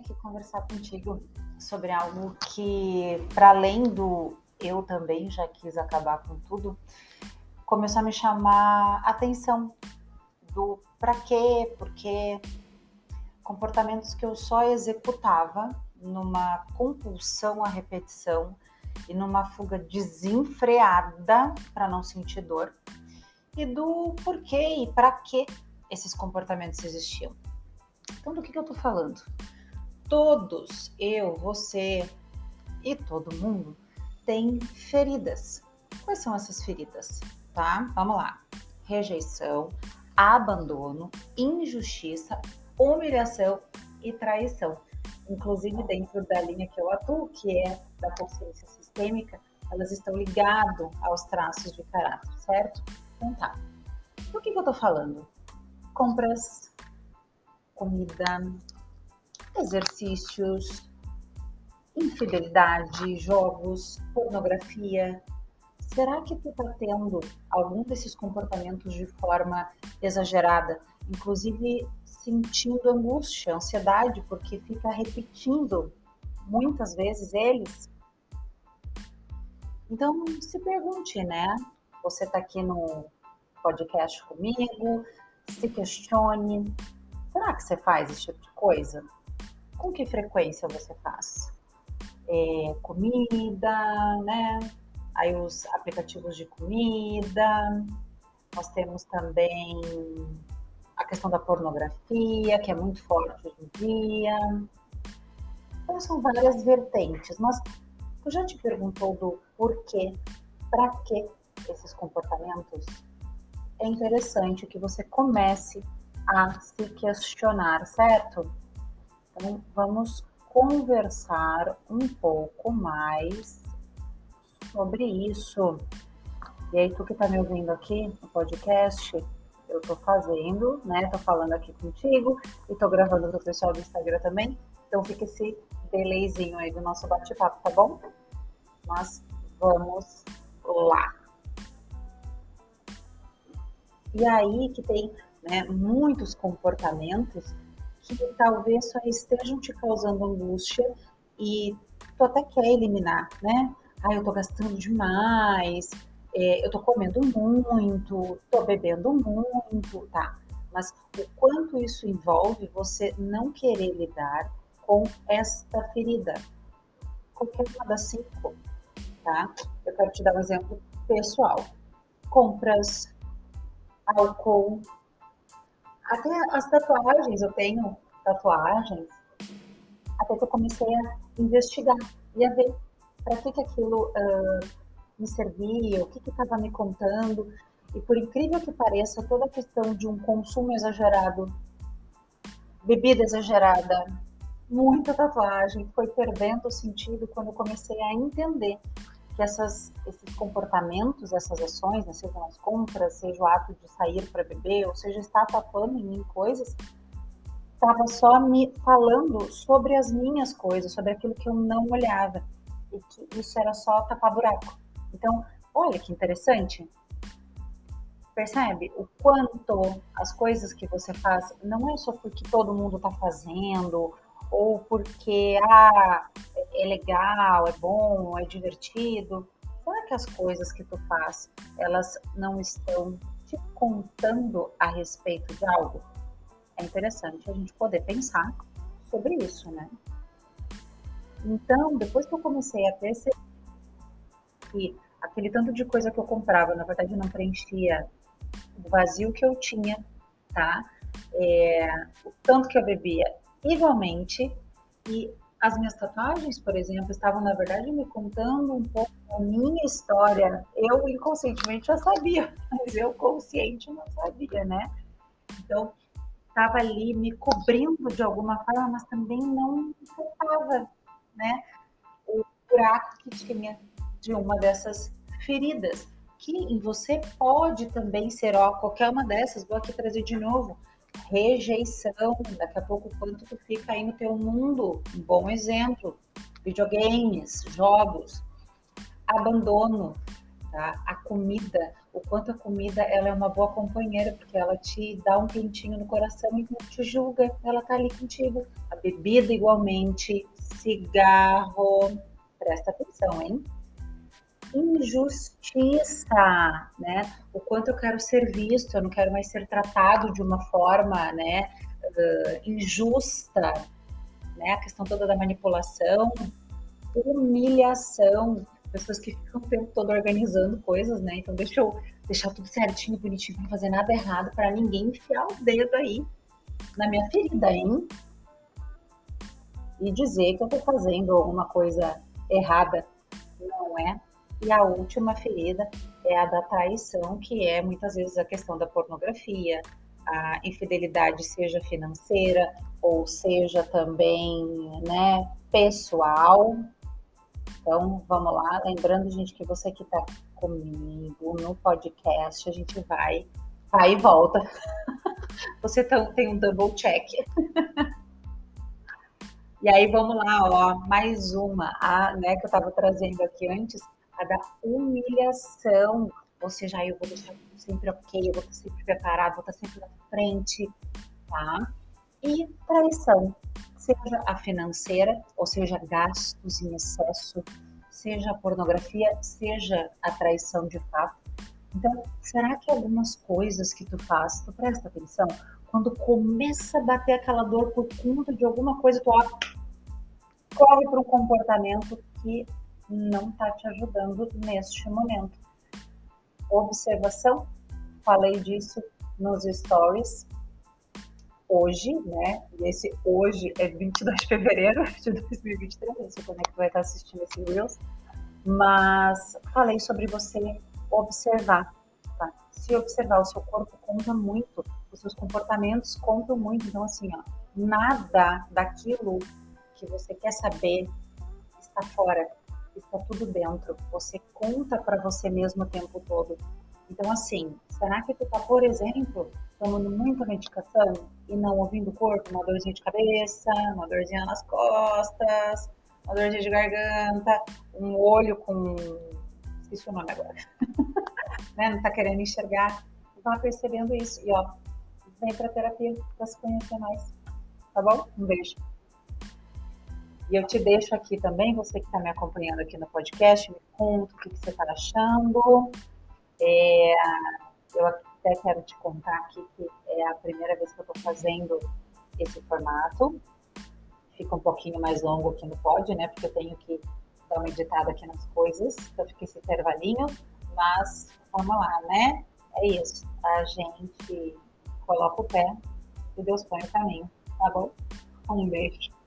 aqui conversar contigo sobre algo que, para além do eu também já quis acabar com tudo, começou a me chamar atenção do para quê, porque comportamentos que eu só executava numa compulsão à repetição e numa fuga desenfreada para não sentir dor e do porquê e para que esses comportamentos existiam. Então, do que, que eu estou falando? Todos, eu, você e todo mundo, tem feridas. Quais são essas feridas? Tá? Vamos lá. Rejeição, abandono, injustiça, humilhação e traição. Inclusive, dentro da linha que eu atuo, que é da consciência sistêmica, elas estão ligadas aos traços de caráter, certo? Então tá. Do que, que eu tô falando? Compras, comida, exercícios, infidelidade, jogos, pornografia. Será que tu tá tendo algum desses comportamentos de forma exagerada, inclusive sentindo angústia, ansiedade, porque fica repetindo muitas vezes eles? Então, se pergunte, né? Você está aqui no podcast comigo, se questione, Será que você faz esse tipo de coisa? Com que frequência você faz? É, comida, né? Aí os aplicativos de comida. Nós temos também a questão da pornografia, que é muito forte hoje em dia. Então são várias vertentes, mas tu já te perguntou do porquê, para que esses comportamentos? É interessante que você comece a se questionar, certo? Então, vamos conversar um pouco mais sobre isso. E aí, tu que tá me ouvindo aqui no podcast, eu tô fazendo, né? Tô falando aqui contigo e tô gravando pro pessoal do Instagram também. Então, fica esse delayzinho aí do nosso bate-papo, tá bom? Mas vamos lá. E aí que tem né, muitos comportamentos que talvez só estejam te causando angústia e tu até quer eliminar, né? Ah, eu tô gastando demais, é, eu tô comendo muito, tô bebendo muito, tá? Mas o quanto isso envolve você não querer lidar com esta ferida? Qualquer uma das cinco, tá? Eu quero te dar um exemplo pessoal. Compras, álcool, até as tatuagens, eu tenho tatuagens, até que eu comecei a investigar e a ver para que, que aquilo uh, me servia, o que estava me contando. E por incrível que pareça, toda a questão de um consumo exagerado, bebida exagerada, muita tatuagem, foi perdendo o sentido quando eu comecei a entender que essas, esses comportamentos, essas ações, né, sejam as compras, seja o ato de sair para beber, ou seja, estar tapando em mim coisas, estava só me falando sobre as minhas coisas, sobre aquilo que eu não olhava. E que isso era só tapar buraco. Então, olha que interessante. Percebe o quanto as coisas que você faz não é só porque todo mundo está fazendo ou porque ah, é legal, é bom, é divertido. Será que as coisas que tu faz, elas não estão te contando a respeito de algo? É interessante a gente poder pensar sobre isso, né? Então, depois que eu comecei a perceber que aquele tanto de coisa que eu comprava, na verdade, não preenchia o vazio que eu tinha, tá? É, o tanto que eu bebia igualmente. E as minhas tatuagens, por exemplo, estavam, na verdade, me contando um pouco a minha história. Eu inconscientemente já sabia, mas eu consciente não sabia, né? Então, estava ali me cobrindo de alguma forma, mas também não faltava, né? O buraco que tinha de uma dessas feridas, que você pode também ser, ó, qualquer uma dessas, vou aqui trazer de novo, rejeição, daqui a pouco quanto tu fica aí no teu mundo, um bom exemplo, videogames, jogos, abandono, tá? A comida, o quanto a comida ela é uma boa companheira, porque ela te dá um quentinho no coração e não te julga, ela tá ali contigo, a bebida igualmente, cigarro, presta atenção, hein? Injustiça, né? O quanto eu quero ser visto, eu não quero mais ser tratado de uma forma, né, uh, injusta, né? A questão toda da manipulação, humilhação, pessoas que ficam o tempo todo organizando coisas, né? Então deixa eu deixar tudo certinho, bonitinho, não fazer nada errado para ninguém enfiar o dedo aí na minha ferida, hein? E dizer que eu tô fazendo alguma coisa errada, não é? E a última ferida é a da traição, que é muitas vezes a questão da pornografia, a infidelidade, seja financeira ou seja também, né, pessoal. Então, vamos lá. Lembrando, gente, que você que está comigo no podcast, a gente vai, vai e volta. Você tem um double check. E aí, vamos lá, ó, mais uma, a, né, que eu estava trazendo aqui antes, da humilhação. Ou seja, eu vou deixar sempre ok, eu vou estar sempre preparado, vou estar sempre na frente, tá? E traição, seja a financeira, ou seja, gastos em excesso, seja a pornografia, seja a traição de fato. Então, será que algumas coisas que tu faz, tu presta atenção? Quando começa a bater aquela dor por conta de alguma coisa, tu ó, corre para um comportamento que não está te ajudando neste momento. Observação, falei disso nos stories hoje, né? Esse hoje é 22 de fevereiro de 2023, não sei quando é que vai estar assistindo esse Reels, mas falei sobre você observar, tá? Se observar, o seu corpo conta muito, os seus comportamentos contam muito, então assim, ó, nada daquilo que você quer saber está fora, está tudo dentro. Você conta para você mesmo o tempo todo. Então, assim, será que tu tá, por exemplo, tomando muita medicação e não ouvindo o corpo? Uma dorzinha de cabeça, uma dorzinha nas costas, uma dorzinha de garganta, um olho com. Esqueci o nome agora. né? Não tá querendo enxergar. Tá percebendo isso. E ó, vem pra terapia pra se conhecer mais. Tá bom? Um beijo. E eu te deixo aqui também, você que está me acompanhando aqui no podcast, me conta o que, que você está achando. É, eu até quero te contar aqui que é a primeira vez que eu estou fazendo esse formato. Fica um pouquinho mais longo aqui no pod, né? Porque eu tenho que dar uma editada aqui nas coisas. Então fica esse intervalinho. Mas vamos lá, né? É isso. A gente coloca o pé e Deus põe o caminho, tá bom? Um beijo.